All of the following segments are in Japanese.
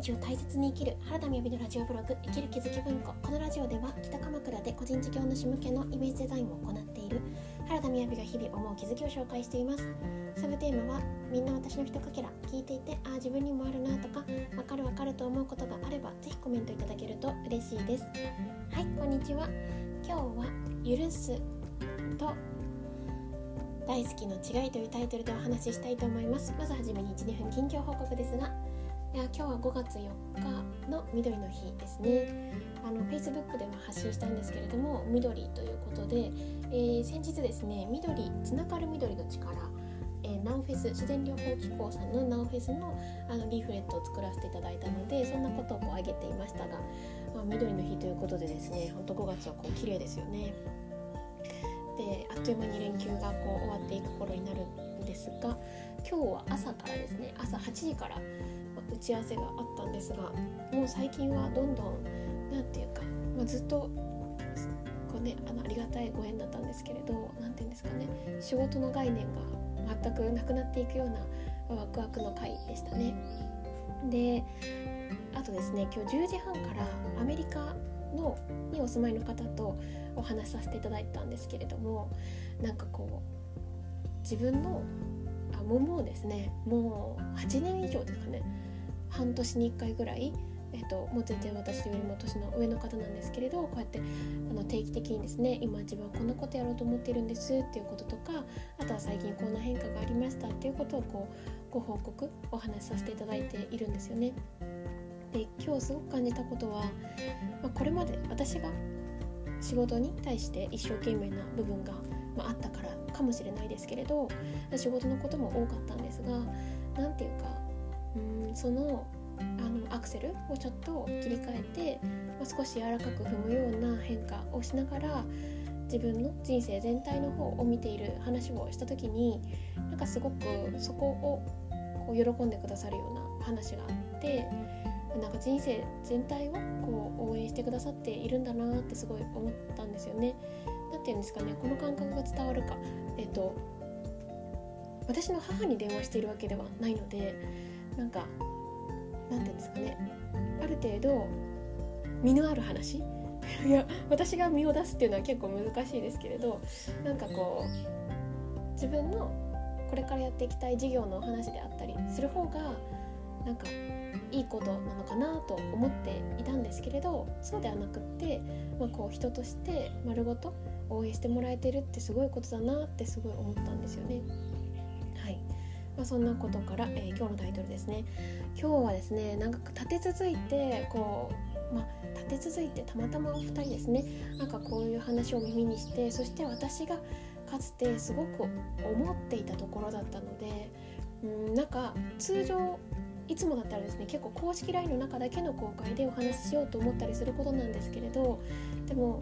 日を大切に生きる原田美のラジオブログ生きる気づき文庫。このラジオでは北鎌倉で個人事業主向けのイメージデザインを行っている原田美が日々思う気づきを紹介しています。サブテーマはみんな私のひとかけら聞いていてああ自分にもあるなとかわかるわかると思うことがあればぜひコメントいただけると嬉しいです。はいこんにちは。今日は許すと大好きの違いというタイトルでお話ししたいと思います。まずはじめに12分近況報告ですが今日は5月4日の緑の日ですね。あの Facebook では発信したんですけれども緑ということで、えー、先日ですね緑つながる緑の力、ナオフェス自然療法機構さんのナオフェスのあのリーフレットを作らせていただいたのでそんなことをこう挙げていましたが、まあ、緑の日ということでですねほんと5月はこう綺麗ですよね。であっという間に連休がこう終わっていく頃になるんですが今日は朝からですね朝8時からち合わせがあったんですがもう最近はどんどん何て言うか、まあ、ずっとこう、ね、あのありがたいご縁だったんですけれど何て言うんですかね仕事の概念が全くなくなっていくようなワクワクの回でしたね。であとですね今日10時半からアメリカのにお住まいの方とお話しさせていただいたんですけれどもなんかこう自分のあもうですねもう8年以上ですかね半年に1回ぐらい、えっと、もう全然私よりも年の上の方なんですけれどこうやってあの定期的にですね今自分はこんなことやろうと思ってるんですっていうこととかあとは最近こんな変化がありましたっていうことをこうご報告お話しさせていただいているんですよね。で今日すごく感じたことは、まあ、これまで私が仕事に対して一生懸命な部分が、まあ、あったからかもしれないですけれど仕事のことも多かったんですが何て言うかそのあのアクセルをちょっと切り替えて、まあ、少し柔らかく踏むような変化をしながら自分の人生全体の方を見ている話をした時になんかすごくそこをこう喜んでくださるような話があってなんか人生全体をこう応援してくださっているんだなってすごい思ったんですよね。なんて言うんですかねこの感覚が伝わるか、えっと、私の母に電話しているわけではないのでなんかなんて言うんですかねある程度身のある話？いや私が身を出すっていうのは結構難しいですけれどなんかこう自分のこれからやっていきたい事業のお話であったりする方がなんかいいことなのかなと思っていたんですけれどそうではなくって、まあ、こう人として丸ごと応援してもらえてるってすごいことだなってすごい思ったんですよね。まあ、そんなことから、えー、今日のタイトルですね。今日はですねなんか立て続いてこう、まあ、立て続いてたまたまお二人ですね。なんかこういう話を耳にしてそして私がかつてすごく思っていたところだったのでうんなんか通常いつもだったらですね結構公式 LINE の中だけの公開でお話ししようと思ったりすることなんですけれどでも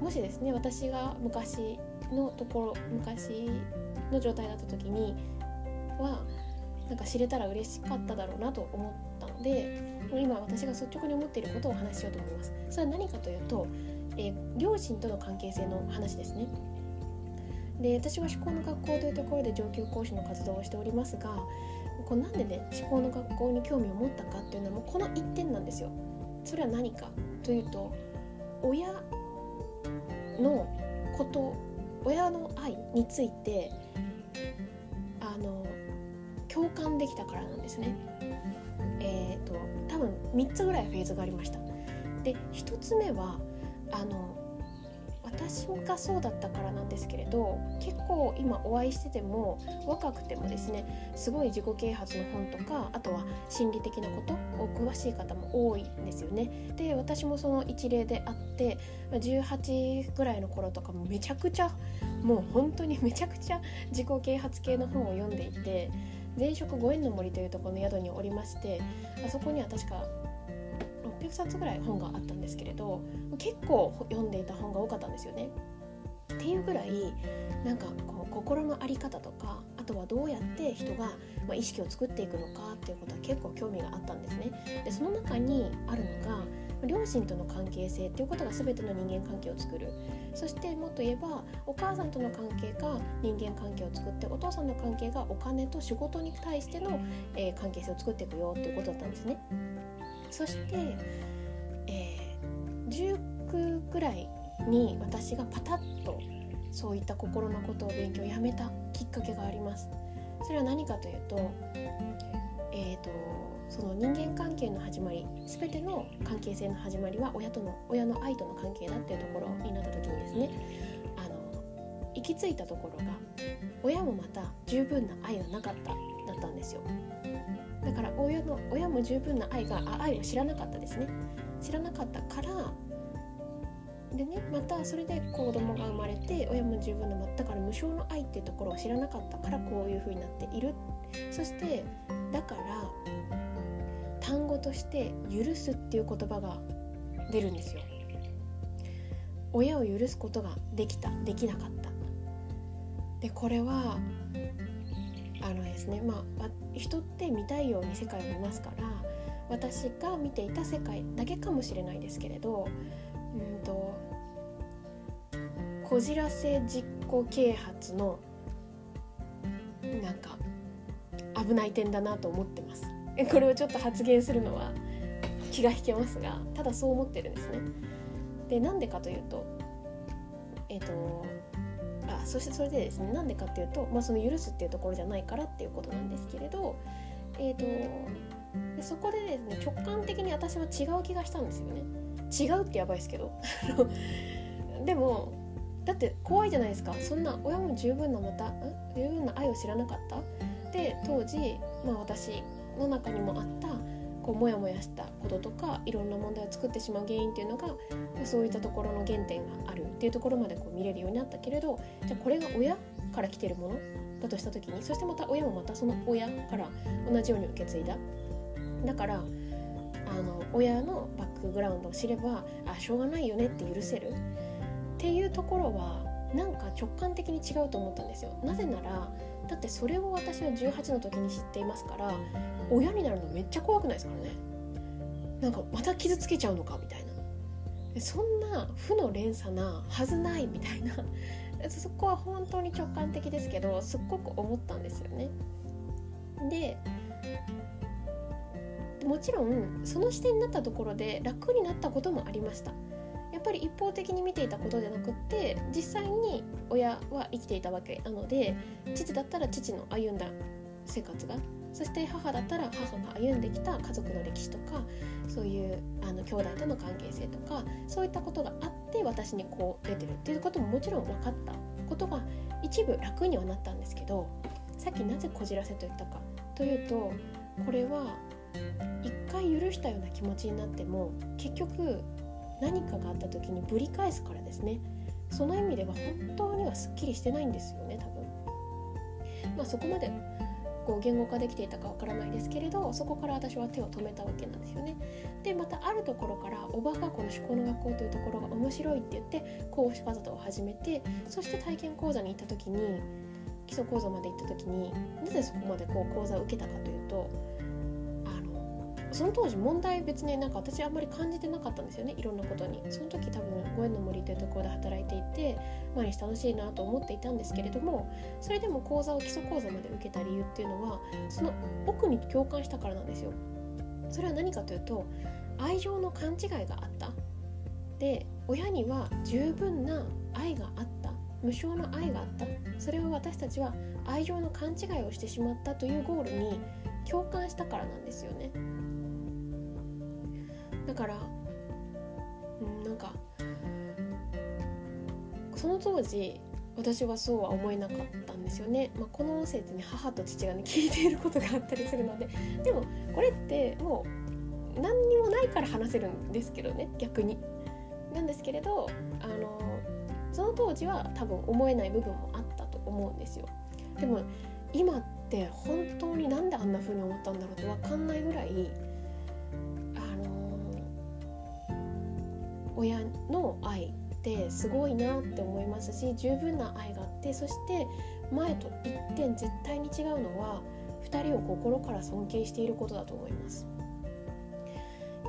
もしですね私が昔のところ昔の状態だった時にはなんか知れたら嬉しかっただろうなと思ったので今私が率直に思っていることをお話ししようと思います。それは何かというと、えー、両親との関係性の話ですね。で私は思考の学校というところで上級講師の活動をしておりますがこうなんでね思考の学校に興味を持ったかっていうのはもうこの一点なんですよ。それは何かというと親のこと親の愛についてあの共感できたからなんですね。えっ、ー、と多分3つぐらいフェーズがありました。で1つ目はあの私がそうだったからなんですけれど結構今お会いしてても若くてもですねすごい自己啓発の本とかあとは心理的なことを詳しい方も多いんですよね。で私もその一例であって18ぐらいの頃とかもめちゃくちゃもう本当に めちゃくちゃ自己啓発系の本を読んでいて前職ご縁の森というところの宿におりましてあそこには確か600冊ぐらい本があったんですけれど結構読んでいた本が多かったんですよね。っていうぐらいなんかこう心の在り方とかあとはどうやって人が、まあ、意識を作っていくのかっていうことは結構興味があったんですね。でその中にあるのが両親との関係性っていうことが全ての人間関係を作るそしてもっと言えばお母さんとの関係が人間関係を作ってお父さんの関係がお金と仕事に対しての、えー、関係性を作っていくよっていうことだったんですねそして、えー、19くらいに私がパタッとそういった心のことを勉強をやめたきっかけがあります。それは何かというとえーと、その人間関係の始まり全ての関係性の始まりは親との親の愛との関係だっていうところになった時にですねあの行き着いたところが親もまた十分な愛がなかっただったんですよ。だから親の親も十分な愛があ愛を知らなかったですね。知らなかったからでねまたそれで子供が生まれて親も十分なだから無償の愛っていうところを知らなかったからこういう風になっている。そしてだから単語として「許す」っていう言葉が出るんですよ。親を許すことができたできなかった。でこれはあのですねまあ人って見たいように世界を見ますから私が見ていた世界だけかもしれないですけれどうんとこじらせ実行啓発のなんか危ない点だなと思ってます。これをちょっと発言するのは気が引けますがただそう思ってるんですね。でなんでかというとえっ、ー、とあそしてそれでですねなんでかっていうと、まあ、その許すっていうところじゃないからっていうことなんですけれどえっ、ー、とでそこでですね直感的に私は違う気がしたんですよね。違うってやばいですけど。でもだって怖いじゃないですか。そんな親も十分なまた十分な愛を知らなかった？で当時、まあ、私の中にもあったこうモヤモヤしたこととかいろんな問題を作ってしまう原因っていうのがそういったところの原点があるっていうところまでこう見れるようになったけれどじゃあこれが親から来てるものだとした時にそしてまた親もまたその親から同じように受け継いだ。だからあの親のバックグラウンドを知ればあしょうがないよねって許せる。っていうところはなんか直感的に違うと思ったんですよ。なぜならだってそれを私は18の時に知っていますから親になるのめっちゃ怖くないですからね。なんかまた傷つけちゃうのかみたいな。そんな負の連鎖なはずないみたいな。そこは本当に直感的ですけどすっごく思ったんですよね。でもちろんその視点になったところで楽になったこともありました。やっぱり一方的に見ていたことじゃなくって実際に親は生きていたわけなので父だったら父の歩んだ生活がそして母だったら母が歩んできた家族の歴史とかそういうあの兄弟との関係性とかそういったことがあって私にこう出てるっていうことももちろん分かったことが一部楽にはなったんですけどさっきなぜこじらせと言ったかというとこれは一回許したような気持ちになっても結局何かがあった時にぶり返すからですね。その意味では本当にはすっきりしてないんですよね多分。まあそこまでこう言語化できていたかわからないですけれどそこから私は手を止めたわけなんですよね。でまたあるところからおばがこの思考の学校というところが面白いって言って講師活動を始めてそして体験講座に行った時に基礎講座まで行った時になぜそこまでこう講座を受けたかというとその当時問題別になんか私あんまり感じてなかったんですよねいろんなことに。その時多分ご縁の森というところで働いていて毎日楽しいなと思っていたんですけれどもそれでも講座を基礎講座まで受けた理由っていうのはその奥に共感したからなんですよ。それは何かというと愛情の勘違いがあった。で親には十分な愛があった。無償の愛があった。それを私たちは愛情の勘違いをしてしまったというゴールに共感したからなんですよね。だからうんなんかその当時私はそうは思えなかったんですよね、まあ、この音声ってね母と父がね聞いていることがあったりするのででもこれってもう何にもないから話せるんですけどね逆に。なんですけれどあのその当時は多分思えない部分もあったと思うんですよ。でも今って本当になんであんな風に思ったんだろうって分かんないぐらい親の愛ってすごいなって思いますし十分な愛があってそして前と一点絶対に違うのは2人を心から尊敬していることだと思います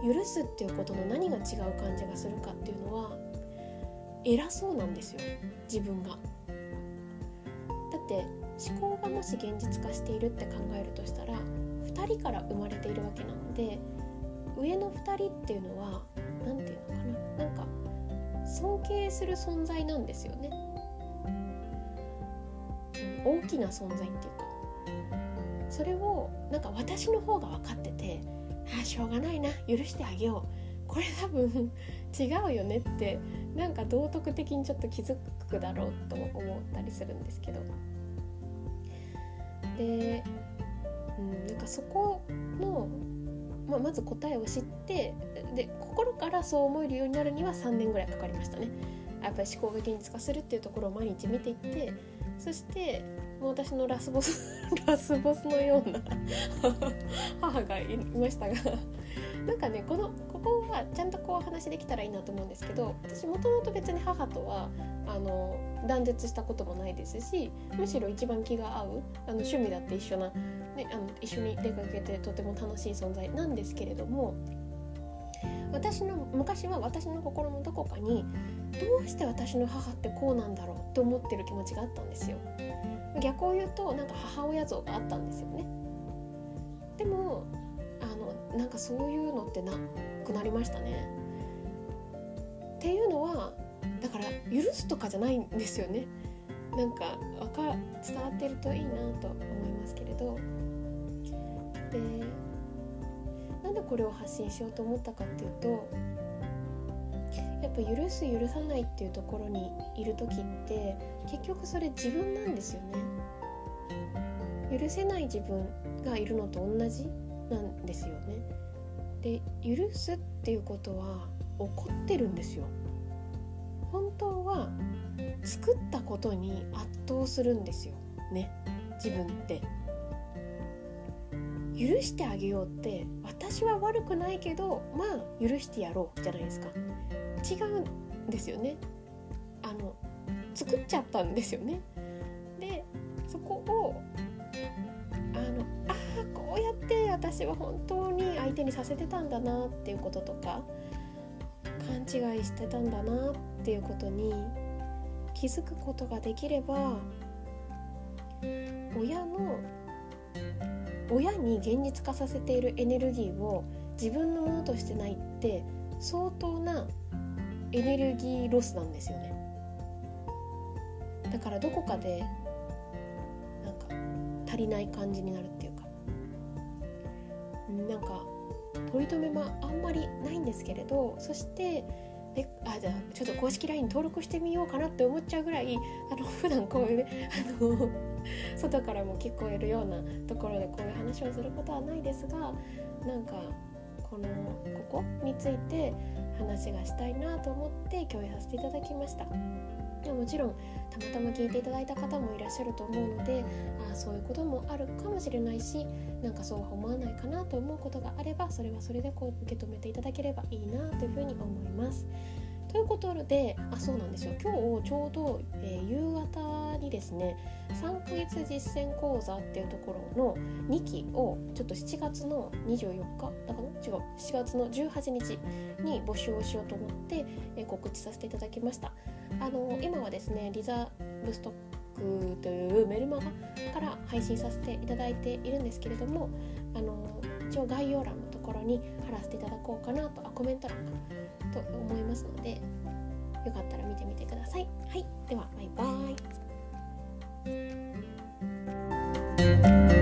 許すっていうことの何が違う感じがするかっていうのは偉そうなんですよ自分が。だって思考がもし現実化しているって考えるとしたら2人から生まれているわけなので上の2人っていうのは何て言うのかな。なんか尊敬する存在なんですよね、大きな存在っていうか。それをなんか私の方が分かっててああしょうがないな。許してあげよう。これ多分違うよねってなんか道徳的にちょっと気づくだろうと思ったりするんですけど。で、うん、なんかそこの、まあ、まず答えを知ってで心からそう思えるようになるには3年ぐらいかかりましたね。やっぱり思考が現実化するっていうところを毎日見ていってそしてもう私のラスボス ラスボスのような 母がいましたがなんかねこのここはちゃんとこう話できたらいいなと思うんですけど私もともと別に母とはあの断絶したこともないですしむしろ一番気が合うあの趣味だって一緒な、ね、あの一緒に出かけてとても楽しい存在なんですけれども私の昔は私の心のどこかにどうして私の母ってこうなんだろうって思ってる気持ちがあったんですよ。逆を言うとなんか母親像があったんですよね。でもあのなんかそういうのってなくなりましたね。っていうのはだから許すとかじゃないんですよね。なんかか伝わってるといいなと思いますけれど。でなんでこれを発信しようと思ったかっていうとやっぱ許す許さないっていうところにいる時って結局それ自分なんですよね。許せない自分がいるのと同じなんですよね。で許すっていうことは怒ってるんですよ。本当は作ったことに圧倒するんですよ。ね。自分って。許してあげようって私は悪くないけどまあ許してやろうじゃないですか。違うんですよね。あの作っちゃったんですよね。でそこをあのああこうやって私は本当に相手にさせてたんだなっていうこととか勘違いしてたんだなっていうことに気づくことができれば親の親に現実化させているエネルギーを自分のものとしてないって相当なエネルギーロスなんですよね。だからどこかでなんか足りない感じになるっていうか。なんか取り留めもあんまりないんですけれどそしてであじゃあちょっと公式 LINE 登録してみようかなって思っちゃうぐらいあの普段こういうねあの 外からも聞こえるようなところでこういう話をすることはないですがなんかこのここについて話がしたいなと思って共有させていただきました。でもちろんたまたま聞いていただいた方もいらっしゃると思うのであそういうこともあるかもしれないしなんかそうは思わないかなと思うことがあればそれはそれでこう受け止めていただければいいなというふうに思います。ということであそうなんですよ。今日ちょうど、えー、夕方にですね3ヶ月実践講座っていうところの2期をちょっと7月の24日だかな違う7月の18日に募集をしようと思って、えー、告知させていただきました。あの今はですねリザーブストックというメルマガから配信させていただいているんですけれどもあの一応概要欄のところに貼らせていただこうかなとあコメント欄かと思いますのでよかったら見てみてください。はい、ではバイバーイ。